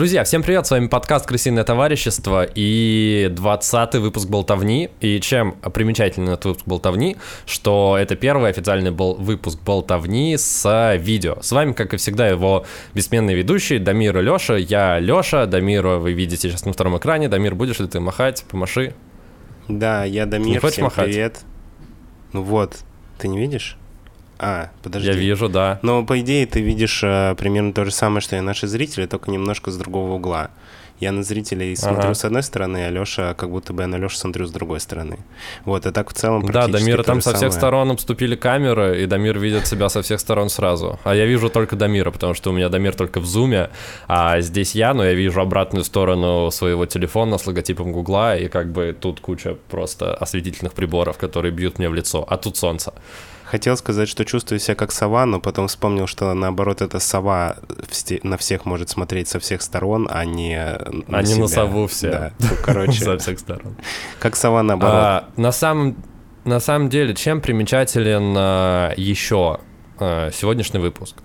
Друзья, всем привет, с вами подкаст «Крысиное товарищество» и 20 выпуск «Болтовни». И чем примечательный этот выпуск «Болтовни», что это первый официальный был выпуск «Болтовни» с видео. С вами, как и всегда, его бессменные ведущие Дамир и Леша. Я Леша, Дамира вы видите сейчас на втором экране. Дамир, будешь ли ты махать? Помаши. Да, я Дамир, всем махать? привет. Ну вот, ты не видишь? А, подожди. Я вижу, да. Но по идее ты видишь э, примерно то же самое, что и наши зрители, только немножко с другого угла. Я на зрителей смотрю ага. с одной стороны, а Леша, как будто бы я на Лешу смотрю с другой стороны. Вот, и так в целом Да, Дамира там со всех сторон обступили камеры, и Дамир видит себя со всех сторон сразу. А я вижу только Дамира, потому что у меня Дамир только в зуме, а здесь я, но я вижу обратную сторону своего телефона с логотипом Гугла, и как бы тут куча просто осветительных приборов, которые бьют мне в лицо, а тут солнце. Хотел сказать, что чувствую себя как сова, но потом вспомнил, что наоборот эта сова на всех может смотреть со всех сторон, а не на А себя. не на сову все. Да, ну, короче. Со всех сторон. Как сова наоборот. А, на самом на самом деле, чем примечателен а, еще а, сегодняшний выпуск?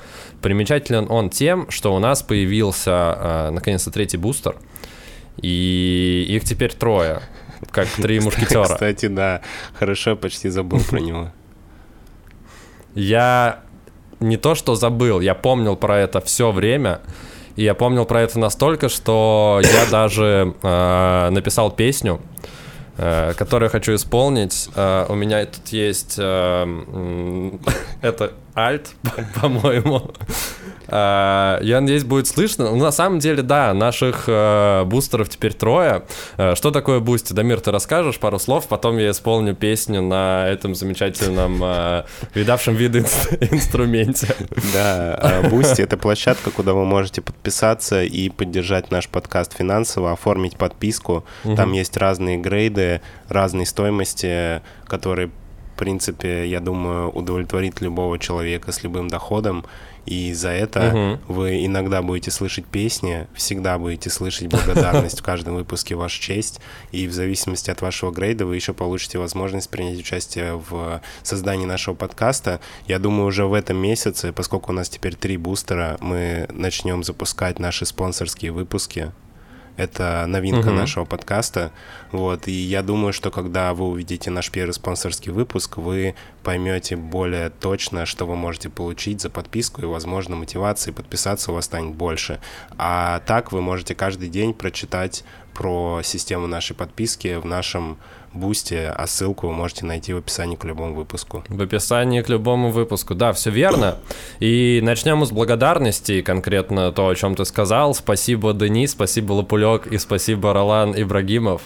Примечателен он тем, что у нас появился а, наконец-то третий бустер, и их теперь трое, как три мушкетера. Кстати, да, хорошо, почти забыл про него. Я не то что забыл, я помнил про это все время. И я помнил про это настолько, что я даже э, написал песню, э, которую хочу исполнить. Э, у меня тут есть э, это альт, по-моему. А, я надеюсь, будет слышно. Ну, на самом деле, да, наших э, бустеров теперь трое. Э, что такое бусти? Дамир, ты расскажешь пару слов, потом я исполню песню на этом замечательном э, видавшем виды инструменте. Да, бусти — это площадка, куда вы можете подписаться и поддержать наш подкаст финансово, оформить подписку. Там есть разные грейды, разные стоимости, которые в принципе, я думаю, удовлетворит любого человека с любым доходом. И за это угу. вы иногда будете слышать песни, всегда будете слышать благодарность в каждом выпуске вашу честь. И в зависимости от вашего грейда вы еще получите возможность принять участие в создании нашего подкаста. Я думаю, уже в этом месяце, поскольку у нас теперь три бустера, мы начнем запускать наши спонсорские выпуски это новинка угу. нашего подкаста. Вот, и я думаю, что когда вы увидите наш первый спонсорский выпуск, вы поймете более точно, что вы можете получить за подписку, и, возможно, мотивации подписаться у вас станет больше. А так вы можете каждый день прочитать про систему нашей подписки в нашем бусте, а ссылку вы можете найти в описании к любому выпуску. В описании к любому выпуску, да, все верно. И начнем с благодарности, конкретно то, о чем ты сказал. Спасибо, Денис, спасибо, Лопулек и спасибо, Ролан Ибрагимов.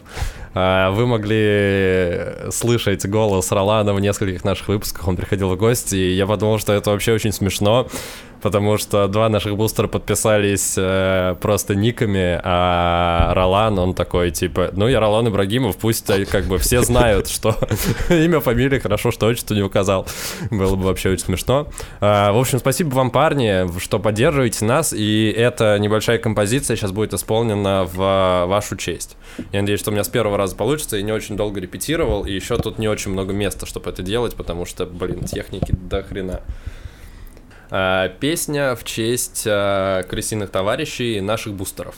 А, вы могли слышать голос Ролана в нескольких наших выпусках, он приходил в гости, и я подумал, что это вообще очень смешно потому что два наших бустера подписались э, просто никами, а Ролан, он такой, типа, ну, я Ролан Ибрагимов, пусть э, как бы все знают, что имя, фамилия, хорошо, что отчество не указал. Было бы вообще очень смешно. А, в общем, спасибо вам, парни, что поддерживаете нас, и эта небольшая композиция сейчас будет исполнена в вашу честь. Я надеюсь, что у меня с первого раза получится, и не очень долго репетировал, и еще тут не очень много места, чтобы это делать, потому что, блин, техники до хрена. Э, песня в честь э, крысиных товарищей наших бустеров.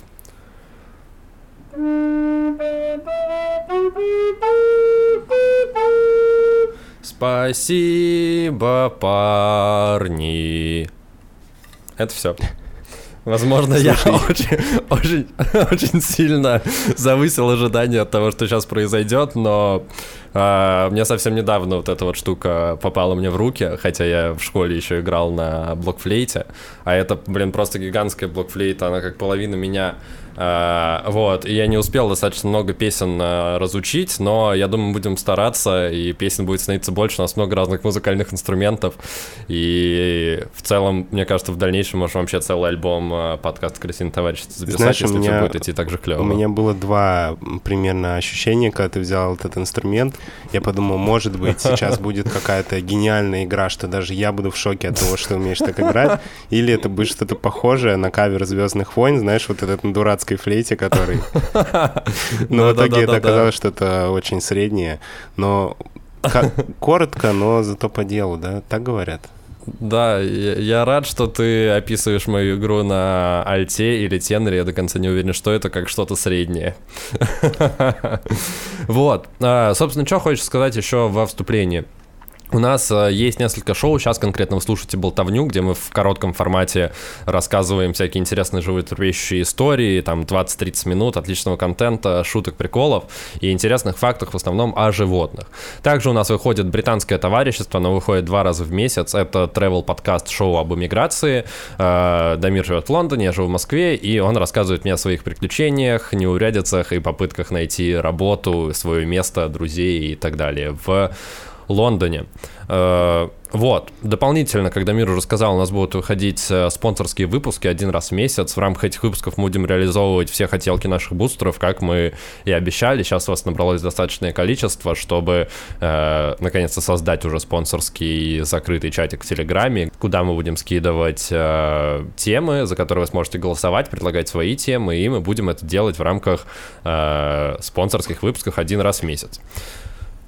Спасибо, парни. Это все. Возможно, Слушай. я очень, очень, очень сильно завысил ожидания от того, что сейчас произойдет, но э, мне совсем недавно вот эта вот штука попала мне в руки, хотя я в школе еще играл на блокфлейте, а это, блин, просто гигантская блокфлейта, она как половина меня. А, вот, и я не успел достаточно много песен а, разучить, но я думаю, будем стараться, и песен будет становиться больше, у нас много разных музыкальных инструментов, и в целом, мне кажется, в дальнейшем можем вообще целый альбом а, подкаст «Крысиный товарищ» записать, Знаешь, если меня, все будет идти так же клево. У меня было два примерно ощущения, когда ты взял этот инструмент, я подумал, может быть, сейчас будет какая-то гениальная игра, что даже я буду в шоке от того, что умеешь так играть, или это будет что-то похожее на кавер «Звездных войн», знаешь, вот этот дурацкий дурацкой флейте, который... Но в итоге это оказалось что-то очень среднее. Но коротко, но зато по делу, да? Так говорят? Да, я, рад, что ты описываешь мою игру на альте или теноре. Я до конца не уверен, что это как что-то среднее. Вот. А, собственно, что хочешь сказать еще во вступлении? У нас э, есть несколько шоу, сейчас конкретно вы слушаете «Болтовню», где мы в коротком формате рассказываем всякие интересные животрепещущие истории, там 20-30 минут отличного контента, шуток, приколов и интересных фактов в основном о животных. Также у нас выходит британское товарищество, оно выходит два раза в месяц, это travel подкаст шоу об эмиграции. Э, Дамир живет в Лондоне, я живу в Москве, и он рассказывает мне о своих приключениях, неурядицах и попытках найти работу, свое место, друзей и так далее в Лондоне. Э, вот, дополнительно, когда Мир уже сказал, у нас будут выходить э, спонсорские выпуски один раз в месяц. В рамках этих выпусков мы будем реализовывать все хотелки наших бустеров, как мы и обещали. Сейчас у вас набралось достаточное количество, чтобы э, наконец-то создать уже спонсорский закрытый чатик в Телеграме, куда мы будем скидывать э, темы, за которые вы сможете голосовать, предлагать свои темы, и мы будем это делать в рамках э, спонсорских выпусков один раз в месяц.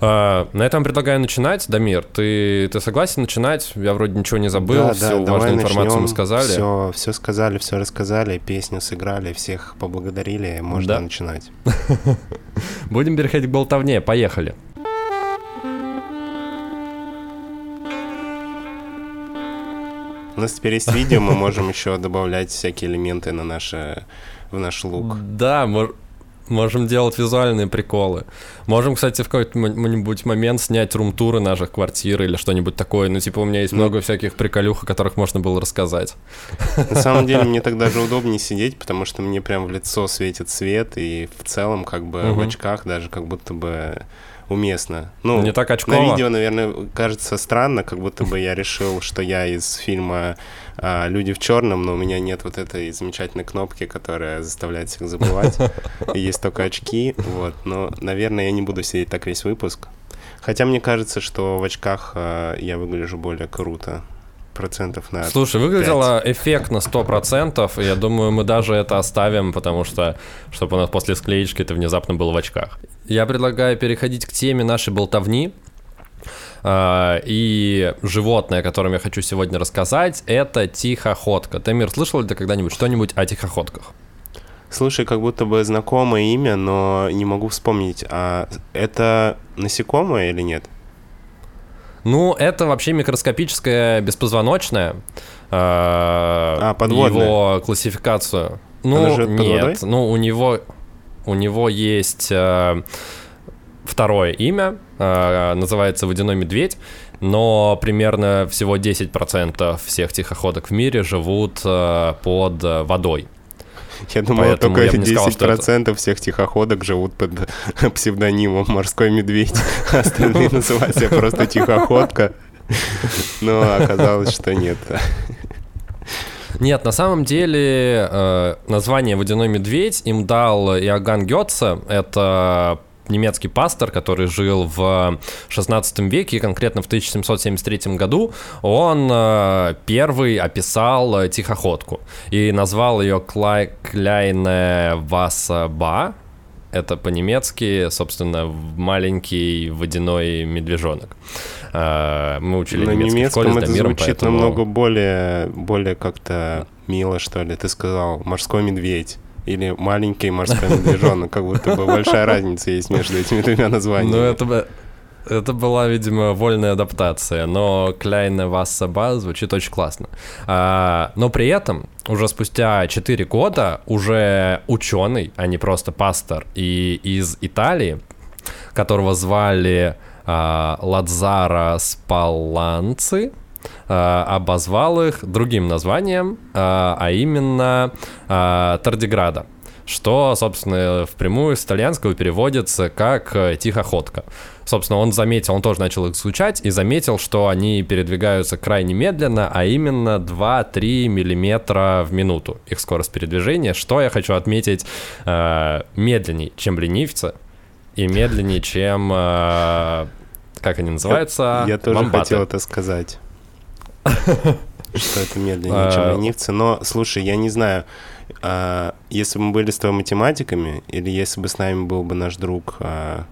А, на этом предлагаю начинать. Дамир, ты, ты согласен начинать? Я вроде ничего не забыл, да, всю да, важную информацию начнем. мы сказали. Все, все сказали, все рассказали, песню сыграли, всех поблагодарили, можно Да. начинать. Будем переходить к болтовне, поехали. У нас теперь есть видео, мы можем еще добавлять всякие элементы на наше, в наш лук. Да, мор- можем делать визуальные приколы. Можем, кстати, в какой-нибудь момент снять рум-туры наших квартир или что-нибудь такое. Ну, типа, у меня есть Ну. много всяких приколюх, о которых можно было рассказать. На самом деле мне так даже удобнее сидеть, потому что мне прям в лицо светит свет, и в целом как бы в очках даже как будто бы уместно. Ну, Не так на очково. видео, наверное, кажется странно, как будто бы я решил, что я из фильма а, «Люди в черном», но у меня нет вот этой замечательной кнопки, которая заставляет всех забывать. Есть только очки, вот. Но, наверное, я не буду сидеть так весь выпуск. Хотя мне кажется, что в очках а, я выгляжу более круто. Процентов на Слушай, выглядело эффектно 100%, и я думаю, мы даже это оставим, потому что, чтобы у нас после склеечки ты внезапно был в очках. Я предлагаю переходить к теме нашей болтовни. А, И животное, о котором я хочу сегодня рассказать, это тихоходка. Тамир, слышал ли ты когда-нибудь что-нибудь о тихоходках? Слушай, как будто бы знакомое имя, но не могу вспомнить. А это насекомое или нет? Ну, это вообще микроскопическое беспозвоночное. А, А, подводное. Его классификацию. Ну, нет. Ну, у него, у него есть э, второе имя, э, называется водяной медведь, но примерно всего 10% всех тихоходок в мире живут э, под э, водой. Я думал, Поэтому только я бы не сказал, что 10% всех тихоходок живут под псевдонимом «Морской медведь», а остальные называют себя просто «тихоходка». Но оказалось, что нет. Нет, на самом деле э, название «Водяной медведь» им дал Иоганн Гетце. Это немецкий пастор, который жил в 16 веке, конкретно в 1773 году, он э, первый описал э, тихоходку и назвал ее Клай... Кляйне Васаба. Это по-немецки, собственно, маленький водяной медвежонок. Э, Мы учили На немецкий в школе немецком с это Дамиром, звучит поэтому- намного более, более как-то мило, что ли. Ты сказал «морской медведь» или «маленький морской медвежонок», как будто бы большая разница есть между этими двумя названиями. Ну, это, это была, видимо, вольная адаптация, но Кляйна Вассаба звучит очень классно. А, но при этом уже спустя 4 года уже ученый, а не просто пастор, и из Италии, которого звали а, Ладзара Спалланци, а, обозвал их другим названием, а, а именно а, Тардиграда что, собственно, впрямую с итальянского переводится как э, «тихоходка». Собственно, он заметил, он тоже начал их изучать и заметил, что они передвигаются крайне медленно, а именно 2-3 миллиметра в минуту их скорость передвижения, что я хочу отметить э, медленнее, чем ленивцы, и медленнее, чем, э, как они называются, Я тоже вомбаты. хотел это сказать. Что это медленнее, чем ленивцы. Но, слушай, я не знаю, а, если бы мы были с тобой математиками, или если бы с нами был бы наш друг а,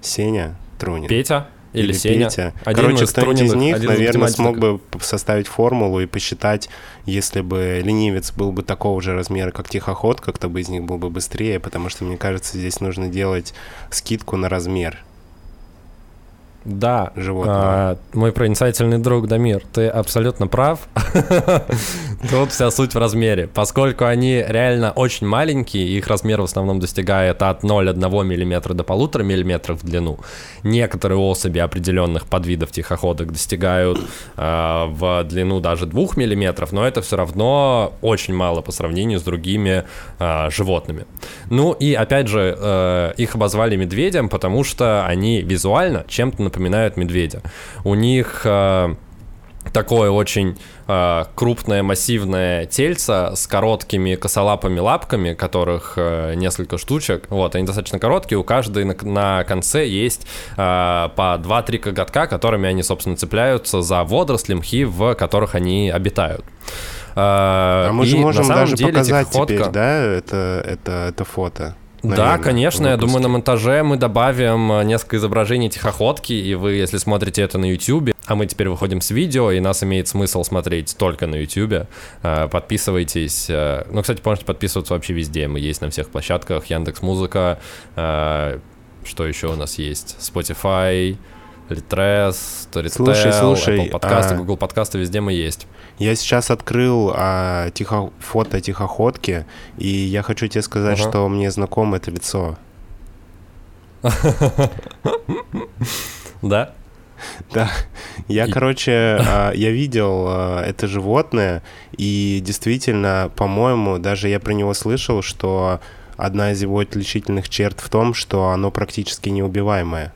Сеня Трунин. Петя? или, или Сеня. Петя. Один Короче, кто-нибудь из них, наверное, смог бы составить формулу и посчитать, если бы ленивец был бы такого же размера, как тихоходка, кто бы из них был бы быстрее, потому что, мне кажется, здесь нужно делать скидку на размер Да, животного. а, мой проницательный друг Дамир, ты абсолютно прав. Тут вся суть в размере. Поскольку они реально очень маленькие, их размер в основном достигает от 0,1 мм до 1,5 мм в длину. Некоторые особи определенных подвидов тихоходок достигают а, в длину даже 2 мм, но это все равно очень мало по сравнению с другими а, животными. Ну и опять же, э, их обозвали медведем, потому что они визуально чем-то напоминают медведя. У них э, такое очень э, крупное массивное тельце с короткими косолапыми лапками, которых э, несколько штучек. Вот, они достаточно короткие, у каждой на, на конце есть э, по 2-3 коготка, которыми они, собственно, цепляются за водоросли, мхи, в которых они обитают. А мы же можем даже деле показать теперь, да, это, это, это фото. Да, наверное, конечно, в я думаю, на монтаже мы добавим э, несколько изображений тихоходки, и вы, если смотрите это на YouTube, а мы теперь выходим с видео, и нас имеет смысл смотреть только на YouTube, э, подписывайтесь. э, Ну, кстати, можете подписываться вообще везде, мы есть на всех площадках, Яндекс Музыка, что еще у нас есть, Spotify, Litres, Storytel, Слушай, слушай, Apple подкасты, а- Google подкасты, везде мы есть. Я сейчас открыл а, тихо... фото тихоходки, и я хочу тебе сказать, Ага. что мне знакомо это лицо. Да? Да, я, короче, а, я видел а, это животное, и действительно, по-моему, даже я про него слышал, что одна из его отличительных черт в том, что оно практически неубиваемое.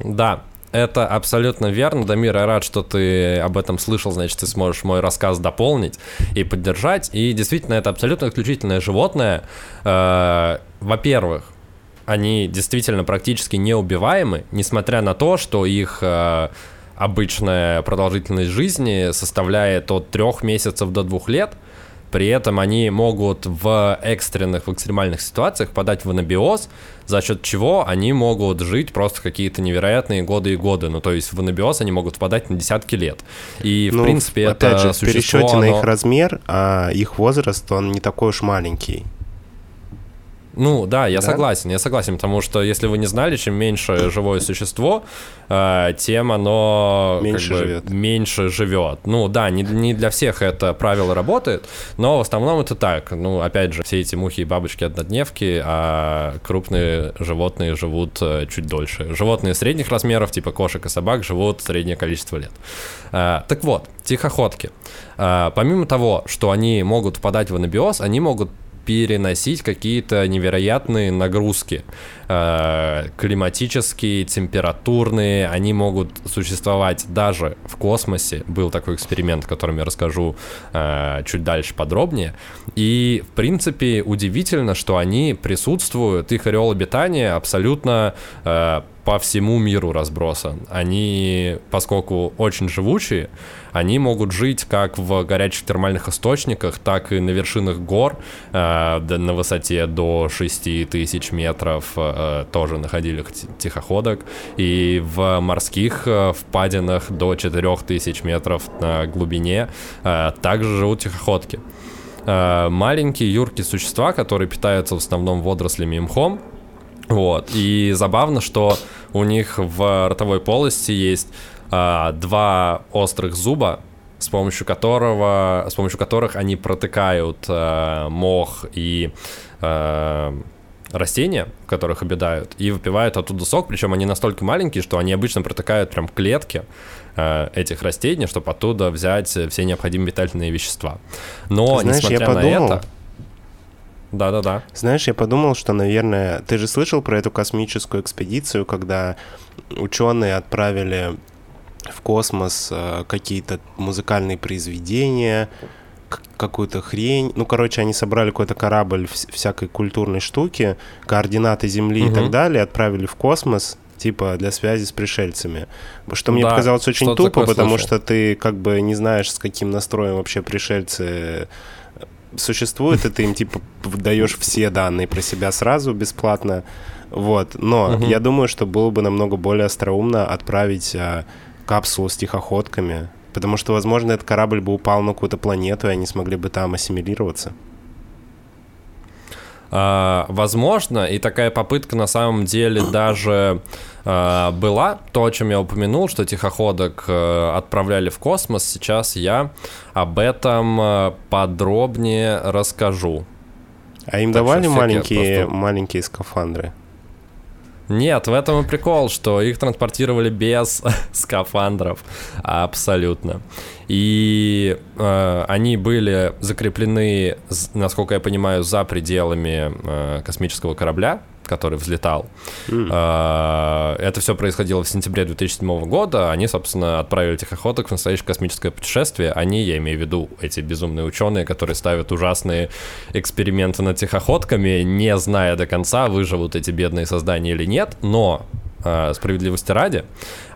Да, это абсолютно верно, Дамир, я рад, что ты об этом слышал, значит, ты сможешь мой рассказ дополнить и поддержать. И действительно, это абсолютно исключительное животное. Э, Во-первых, они действительно практически неубиваемы, несмотря на то, что их э, обычная продолжительность жизни составляет от трех месяцев до двух лет. При этом они могут в экстренных, в экстремальных ситуациях подать в анабиоз, за счет чего они могут жить просто какие-то невероятные годы и годы. Ну, то есть в анабиоз они могут впадать на десятки лет. И, Ну, в принципе, опять это же, в существо, пересчете на оно- их размер, а их возраст, он не такой уж маленький. Ну да, я Да? согласен, я согласен, потому что если вы не знали, чем меньше живое существо, э, тем оно как Меньше бы живет. меньше живет. Ну да, не, не для всех это правило работает, но в основном это так. Ну, опять же, все эти мухи и бабочки однодневки, а крупные животные живут э, чуть дольше. Животные средних размеров, типа кошек и собак, живут среднее количество лет. Э, так вот, тихоходки. Помимо того, что они могут впадать в анабиоз, они могут переносить какие-то невероятные нагрузки э, климатические, температурные, они могут существовать даже в космосе. Был такой эксперимент, о котором я расскажу э, чуть дальше подробнее. И, в принципе, удивительно, что они присутствуют, их ореол обитания абсолютно э, по всему миру разбросан. Они, поскольку очень живучие, они могут жить как в горячих термальных источниках, так и на вершинах гор э, на высоте до 6 тысяч метров э, тоже находили ти- тихоходок, и в морских э, впадинах до 4 тысяч метров на глубине э, также живут тихоходки. Э, маленькие юркие существа, которые питаются в основном водорослями и мхом, вот. И забавно, что у них в ротовой полости есть а, два острых зуба, с помощью которого, с помощью которых они протыкают а, мох и а, растения, в которых обитают, и выпивают оттуда сок, причем они настолько маленькие, что они обычно протыкают прям клетки а, этих растений, чтобы оттуда взять все необходимые питательные вещества. Но, знаешь, я несмотря на подумал- это... Да-да-да. Знаешь, я подумал, что, наверное, ты же слышал про эту космическую экспедицию, когда ученые отправили в космос э, какие-то музыкальные произведения, какую-то хрень. Ну, короче, они собрали какой-то корабль вс- всякой культурной штуки, координаты Земли и Мгм. так далее, отправили в космос, типа для связи с пришельцами. Что мне Да, показалось очень тупо, потому слышал. что ты как бы не знаешь, с каким настроем вообще пришельцы существуют, и ты им типа даешь все данные про себя сразу бесплатно. Вот, но угу. я думаю, что было бы намного более остроумно отправить а, капсулу с тихоходками, потому что, возможно, этот корабль бы упал на какую-то планету, и они смогли бы там ассимилироваться. А, возможно, и такая попытка на самом деле даже а, была, то, о чем я упомянул, что тихоходок а, отправляли в космос, сейчас я об этом а, подробнее расскажу. А им так давали маленькие, просто... маленькие скафандры? Нет, в этом и прикол, что их транспортировали без скафандров. Абсолютно. И э, они были закреплены, насколько я понимаю, за пределами э, космического корабля который взлетал. Mm. Это все происходило в сентябре 2007 года. Они, собственно, отправили тихоходок в настоящее космическое путешествие. Они, я имею в виду, эти безумные ученые, которые ставят ужасные эксперименты над тихоходками, не зная до конца, выживут эти бедные создания или нет. Но э, справедливости ради,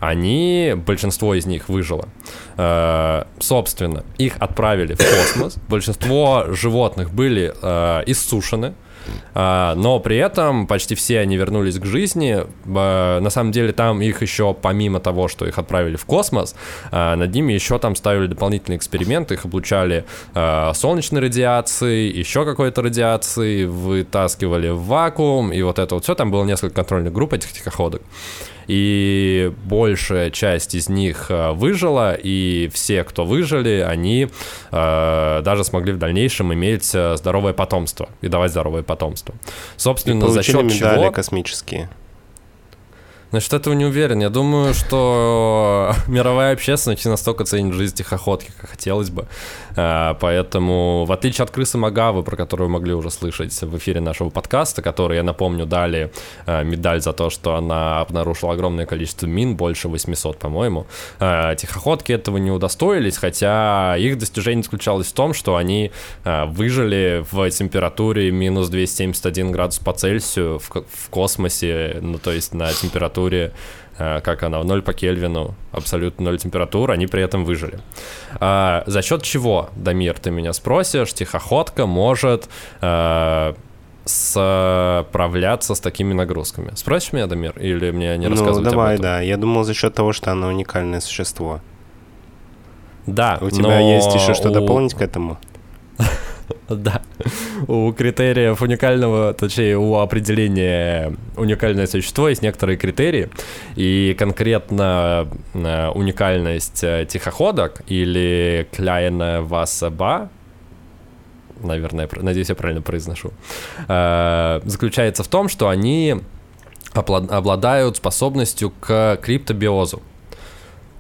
они, большинство из них выжило. Э, собственно, их отправили в космос. Большинство животных были э, иссушены, а, но при этом почти все они вернулись к жизни. А, на самом деле там их еще, помимо того, что их отправили в космос, а, над ними еще там ставили дополнительные эксперименты, их облучали солнечной радиацией, еще какой-то радиации, вытаскивали в вакуум, и вот это вот все. Там было несколько контрольных групп этих тихоходок и большая часть из них э, выжила, и все, кто выжили, они э, даже смогли в дальнейшем иметь э, здоровое потомство и давать здоровое потомство. Собственно, за счет медали чего... космические. Насчет этого не уверен. Я думаю, что мировая общественность не настолько ценит жизнь тихоходки, как хотелось бы. А, поэтому, в отличие от крысы Магавы, про которую вы могли уже слышать в эфире нашего подкаста, который, я напомню, дали а, медаль за то, что она обнаружила огромное количество мин, больше 800, по-моему, а, тихоходки этого не удостоились, хотя их достижение заключалось в том, что они выжили в температуре минус 271 градус по Цельсию в космосе, ну то есть на температуре температуре, э, как она, в 0 по Кельвину, абсолютно 0 температур, они при этом выжили. А, за счет чего, Дамир, ты меня спросишь, тихоходка может а, справляться с такими нагрузками. Спросишь меня, Дамир, или мне не рассказывать Ну, давай, об этом? да. Я думал за счет того, что она уникальное существо. Да, У тебя есть еще что у... дополнить к этому? Да. У критериев уникального, точнее, у определения уникальное существо есть некоторые критерии. И конкретно э, уникальность э, тихоходок или Кляйна Васаба, наверное, надеюсь, я правильно произношу, э, заключается в том, что они обладают способностью к криптобиозу.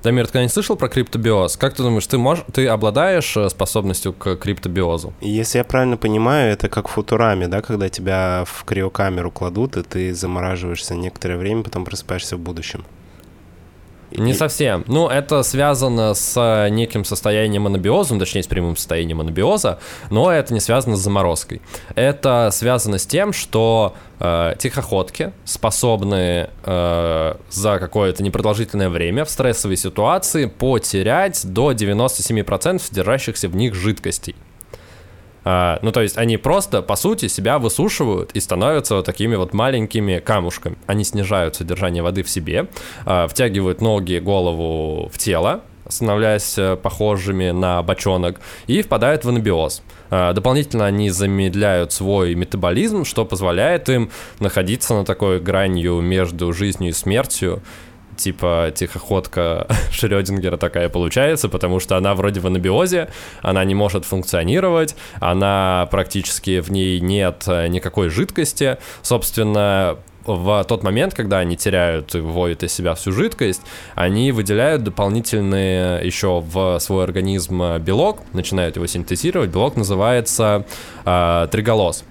Дамир, ты когда-нибудь слышал про криптобиоз? Как ты думаешь, ты, можешь, ты обладаешь э, способностью к криптобиозу? Если я правильно понимаю, это как в футураме, да, когда тебя в криокамеру кладут, и ты замораживаешься некоторое время, потом просыпаешься в будущем. Не и... совсем. Ну, это связано с э, неким состоянием анабиоза, ну, точнее, с прямым состоянием анабиоза, но это не связано с заморозкой. Это связано с тем, что э, тихоходки способны э, за какое-то непродолжительное время в стрессовой ситуации потерять до 97% содержащихся в них жидкостей. А, ну, то есть они просто, по сути, себя высушивают и становятся вот такими вот маленькими камушками. Они снижают содержание воды в себе, а, втягивают ноги, голову в тело, становляясь э, похожими на бочонок, и впадают в анабиоз. А, дополнительно они замедляют свой метаболизм, что позволяет им находиться на такой гранью между жизнью и смертью, типа тихоходка Шрёдингера такая получается, потому что она вроде в анабиозе, она не может функционировать, она практически в ней нет э, никакой жидкости. Собственно, в тот момент, когда они теряют и выводят из себя всю жидкость, они выделяют дополнительные еще в свой организм белок, начинают его синтезировать. Белок называется э, триголоз.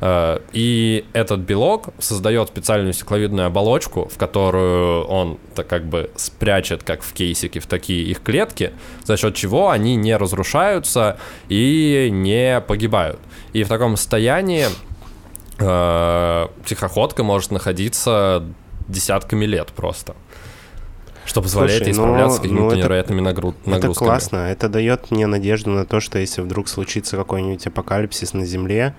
Э, и этот белок создает специальную стекловидную оболочку, в которую он так как бы спрячет, как в кейсике, в такие их клетки, за счет чего они не разрушаются и не погибают. И в таком состоянии э, тихоходка может находиться десятками лет просто что позволяет Слушай, ей справляться ну, с какими-то ну, невероятными нагруз... нагрузками. Это классно, это дает мне надежду на то, что если вдруг случится какой-нибудь апокалипсис на Земле,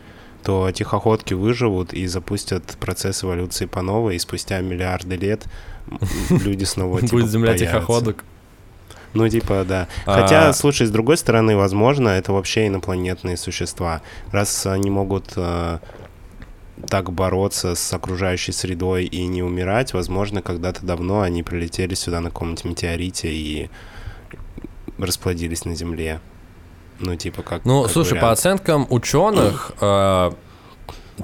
то тихоходки выживут и запустят процесс эволюции по новой, и спустя миллиарды лет люди снова типа, Будет земля тихоходок. Ну, типа, да. А. Хотя, слушай, с другой стороны, возможно, это вообще инопланетные существа. Раз они могут э, так бороться с окружающей средой и не умирать, возможно, когда-то давно они прилетели сюда на каком-нибудь метеорите и расплодились на Земле. Ну, типа, как. Ну, как слушай, вариант. по оценкам ученых, э,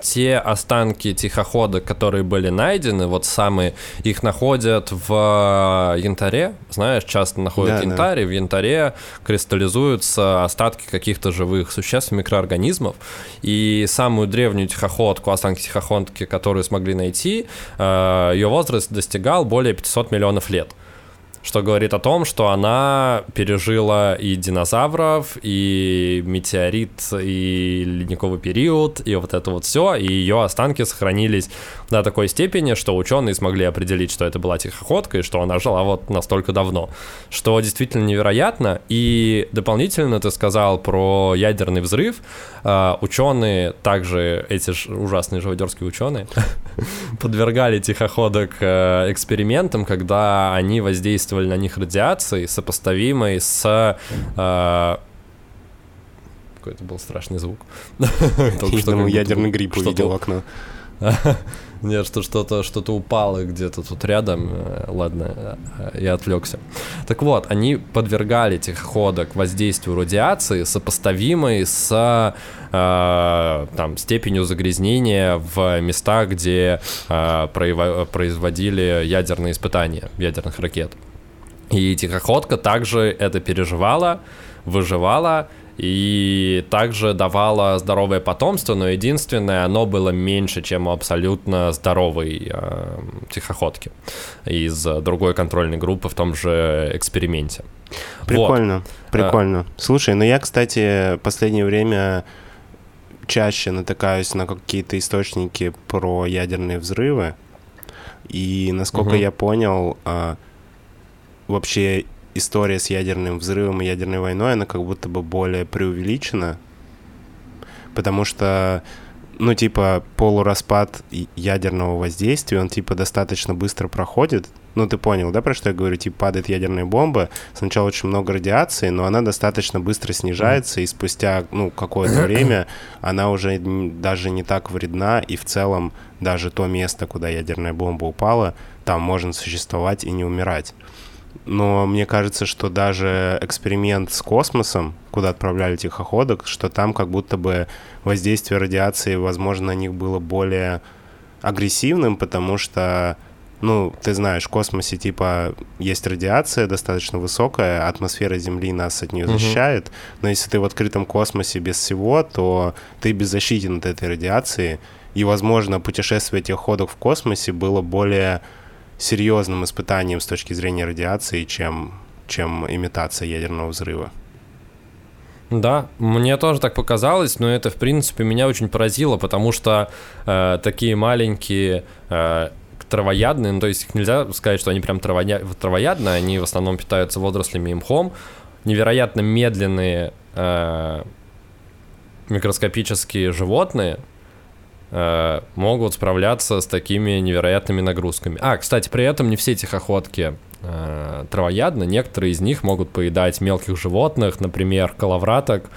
те останки тихохода, которые были найдены, вот самые, их находят в янтаре, знаешь, часто находят Да, янтарь, и в янтаре кристаллизуются остатки каких-то живых существ, микроорганизмов, и самую древнюю тихоходку, останки тихоходки, которую смогли найти, э, ее возраст достигал более 500 миллионов лет что говорит о том, что она пережила и динозавров, и метеорит, и ледниковый период, и вот это вот все, и ее останки сохранились до такой степени, что ученые смогли определить, что это была тихоходка, и что она жила вот настолько давно, что действительно невероятно. И дополнительно ты сказал про ядерный взрыв. А, ученые, также эти ужасные живодерские ученые, подвергали тихоходок э, экспериментам, когда они воздействовали воздействовали на них радиацией, сопоставимой с... Э, какой-то был страшный звук. Только что ядерный гриб увидел в окно. Нет, что что-то что-то упало где-то тут рядом. Э, ладно, э, я отвлекся. Так вот, они подвергали тихоходок воздействию радиации, сопоставимой с э, там, степенью загрязнения в местах, где э, производили ядерные испытания ядерных ракет. И тихоходка также это переживала, выживала и также давала здоровое потомство, но единственное, оно было меньше, чем у абсолютно здоровой э, тихоходки из другой контрольной группы в том же эксперименте. Прикольно, вот. прикольно. А... Слушай, ну я, кстати, в последнее время чаще натыкаюсь на какие-то источники про ядерные взрывы, и насколько угу. я понял, а, вообще история с ядерным взрывом и ядерной войной, она как будто бы более преувеличена, потому что, ну, типа, полураспад ядерного воздействия, он, типа, достаточно быстро проходит, ну, ты понял, да, про что я говорю? Типа, падает ядерная бомба, сначала очень много радиации, но она достаточно быстро снижается, и спустя, ну, какое-то время она уже даже не так вредна, и в целом даже то место, куда ядерная бомба упала, там можно существовать и не умирать но мне кажется, что даже эксперимент с космосом, куда отправляли тихоходок, что там как будто бы воздействие радиации, возможно, на них было более агрессивным, потому что, ну, ты знаешь, в космосе, типа, есть радиация достаточно высокая, атмосфера Земли нас от нее защищает, угу. но если ты в открытом космосе без всего, то ты беззащитен от этой радиации, и, возможно, путешествие тихоходок в космосе было более серьезным испытанием с точки зрения радиации, чем, чем имитация ядерного взрыва. Да, мне тоже так показалось, но это, в принципе, меня очень поразило, потому что э, такие маленькие э, травоядные, ну, то есть их нельзя сказать, что они прям травоя... травоядные, они в основном питаются водорослями и мхом, невероятно медленные э, микроскопические животные, могут справляться с такими невероятными нагрузками. А, кстати, при этом не все тихоходки э, травоядны, некоторые из них могут поедать мелких животных, например, коловраток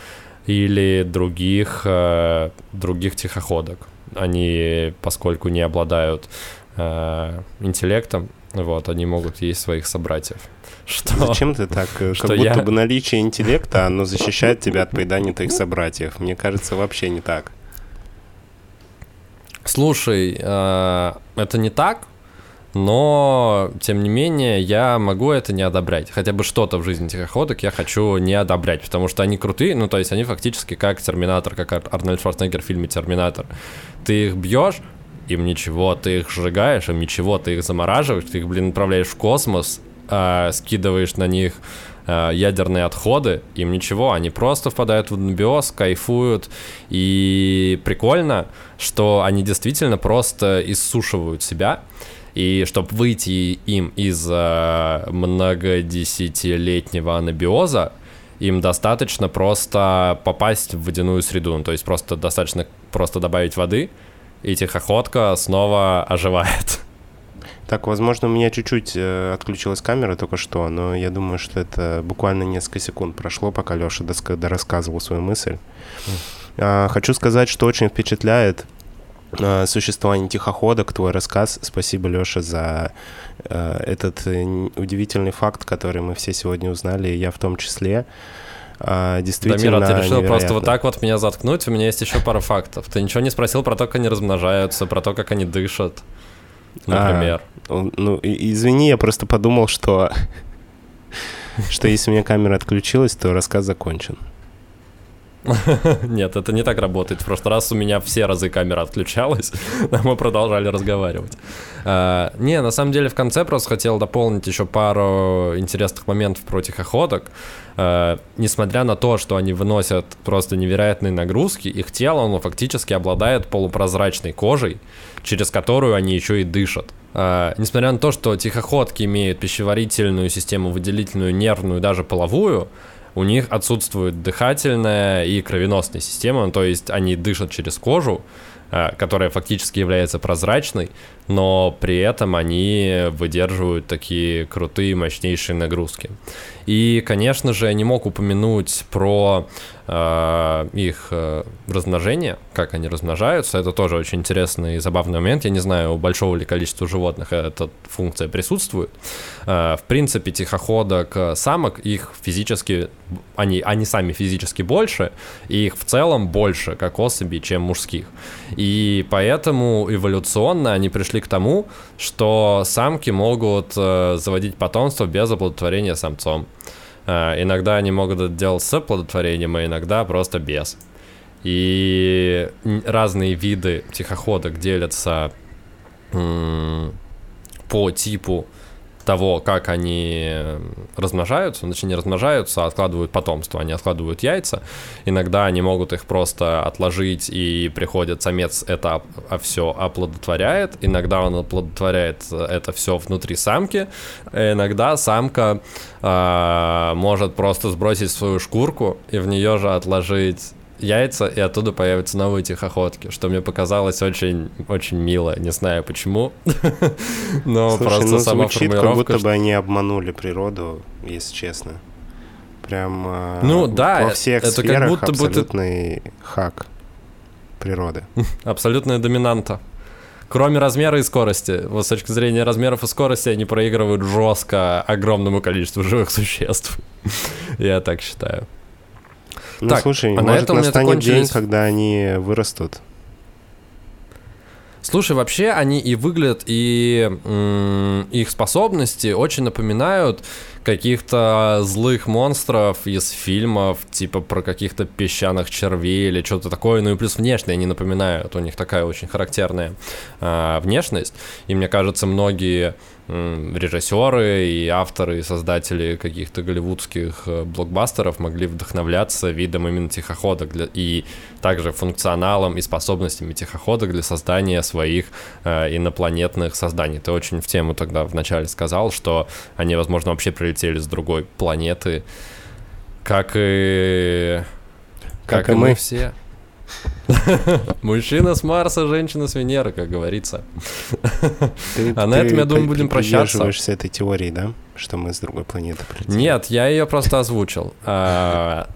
или других, э, других тихоходок. Они, поскольку не обладают э, интеллектом, вот, они могут есть своих собратьев. Что? Зачем ты так? Что как будто я... бы наличие интеллекта, оно защищает тебя от поедания твоих собратьев. Мне кажется, вообще не так. Слушай, э, это не так, но, тем не менее, я могу это не одобрять. Хотя бы что-то в жизни тихоходок я хочу не одобрять, потому что они крутые, ну, то есть они фактически как Терминатор, как Арнольд Шварценеггер в фильме Терминатор. Ты их бьешь, им ничего, ты их сжигаешь, им ничего, ты их замораживаешь, ты их, блин, отправляешь в космос, э, скидываешь на них э, ядерные отходы, им ничего, они просто впадают в анабиоз, кайфуют, и прикольно, что они действительно просто иссушивают себя, и чтобы выйти им из э, многодесятилетнего анабиоза, им достаточно просто попасть в водяную среду, ну, то есть просто достаточно просто добавить воды, и тихоходка снова оживает. Так, возможно, у меня чуть-чуть э, отключилась камера только что, но я думаю, что это буквально несколько секунд прошло, пока Леша рассказывал свою мысль. Mm. хочу сказать, что очень впечатляет э, существование тихоходок, твой рассказ. Спасибо, Леша, за э, этот удивительный факт, который мы все сегодня узнали, и я в том числе. А, действительно Дамир, а ты решил невероятно. просто вот так вот меня заткнуть? У меня есть еще пара фактов. Ты ничего не спросил про то, как они размножаются, про то, как они дышат, например. А, ну, извини, я просто подумал, что что если у меня камера отключилась, то рассказ закончен. Нет, это не так работает. В прошлый раз у меня все разы камера отключалась, а мы продолжали разговаривать. А, не, на самом деле в конце просто хотел дополнить еще пару интересных моментов про тихоходок. А, несмотря на то, что они выносят просто невероятные нагрузки, их тело, оно фактически обладает полупрозрачной кожей, через которую они еще и дышат. Несмотря на то, что тихоходки имеют пищеварительную систему, выделительную, нервную, даже половую, у них отсутствует дыхательная и кровеносная система, ну, то есть они дышат через кожу, э, которая фактически является прозрачной, но при этом они выдерживают такие крутые, мощнейшие нагрузки. И, конечно же, я не мог упомянуть про э, их э, размножение, как они размножаются. Это тоже очень интересный и забавный момент. Я не знаю, у большого ли количества животных эта функция присутствует. Э, в принципе, тихоходок э, самок, их физически, они, они сами физически больше, и их в целом больше, как особей, чем мужских. И поэтому эволюционно они пришли к тому, что самки могут э, заводить потомство без оплодотворения самцом. Э, иногда они могут это делать с оплодотворением, а иногда просто без. И разные виды тихоходок делятся по типу того, как они размножаются, значит, не размножаются, а откладывают потомство, они откладывают яйца. Иногда они могут их просто отложить, и приходит самец, это все оплодотворяет. Иногда он оплодотворяет это все внутри самки. Иногда самка э, может просто сбросить свою шкурку и в нее же отложить яйца, и оттуда появятся новые тихоходки, что мне показалось очень, очень мило. Не знаю почему, но Слушай, просто ну, сама звучит, формулировка... как будто бы они обманули природу, если честно. Прям а, ну, да, во всех это сферах как будто абсолютный ты... хак природы. Абсолютная доминанта. Кроме размера и скорости. Вот с точки зрения размеров и скорости они проигрывают жестко огромному количеству живых существ. Я так считаю. Ну, так, слушай, а может, на этом настанет закончились... день, когда они вырастут. Слушай, вообще они и выглядят, и м- их способности очень напоминают каких-то злых монстров из фильмов, типа про каких-то песчаных червей или что-то такое. Ну и плюс внешне они напоминают, у них такая очень характерная э, внешность. И мне кажется, многие режиссеры и авторы, и создатели каких-то голливудских э, блокбастеров могли вдохновляться видом именно тихоходок для, и также функционалом и способностями тихоходок для создания своих э, инопланетных созданий. Ты очень в тему тогда вначале сказал, что они, возможно, вообще прилетели с другой планеты, как и... Как, как и мы. мы все. Мужчина с Марса, женщина с Венеры, как говорится. Ты, а на этом, я думаю, будем прощаться. Ты этой теории, да? Что мы с другой планеты прилетели? Нет, я ее просто озвучил. А,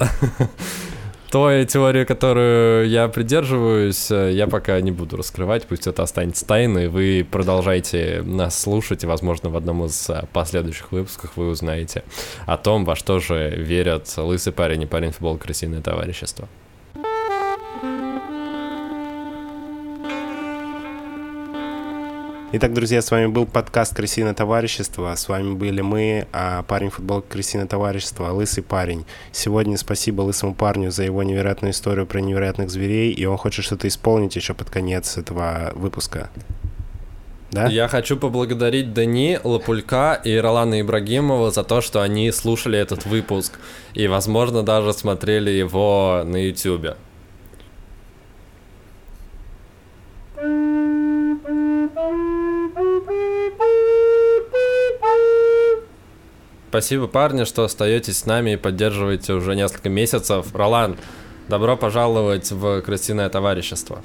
той теорию, которую я придерживаюсь, я пока не буду раскрывать, пусть это останется тайной. Вы продолжайте нас слушать, и, возможно, в одном из последующих выпусков вы узнаете о том, во что же верят лысый парень и парень футбол крысиное товарищество. Итак, друзья, с вами был подкаст «Крысиное товарищество». С вами были мы, а парень футбол «Крысиное товарищество», лысый парень. Сегодня спасибо лысому парню за его невероятную историю про невероятных зверей, и он хочет что-то исполнить еще под конец этого выпуска. Да? Я хочу поблагодарить Дани, Лапулька и Ролана Ибрагимова за то, что они слушали этот выпуск и, возможно, даже смотрели его на YouTube. Спасибо, парни, что остаетесь с нами и поддерживаете уже несколько месяцев. Ролан, добро пожаловать в крысиное товарищество.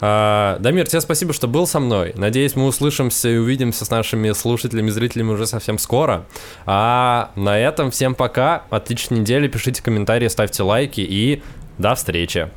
А, Дамир, тебе спасибо, что был со мной. Надеюсь, мы услышимся и увидимся с нашими слушателями и зрителями уже совсем скоро. А на этом всем пока. Отличной недели. Пишите комментарии, ставьте лайки и до встречи.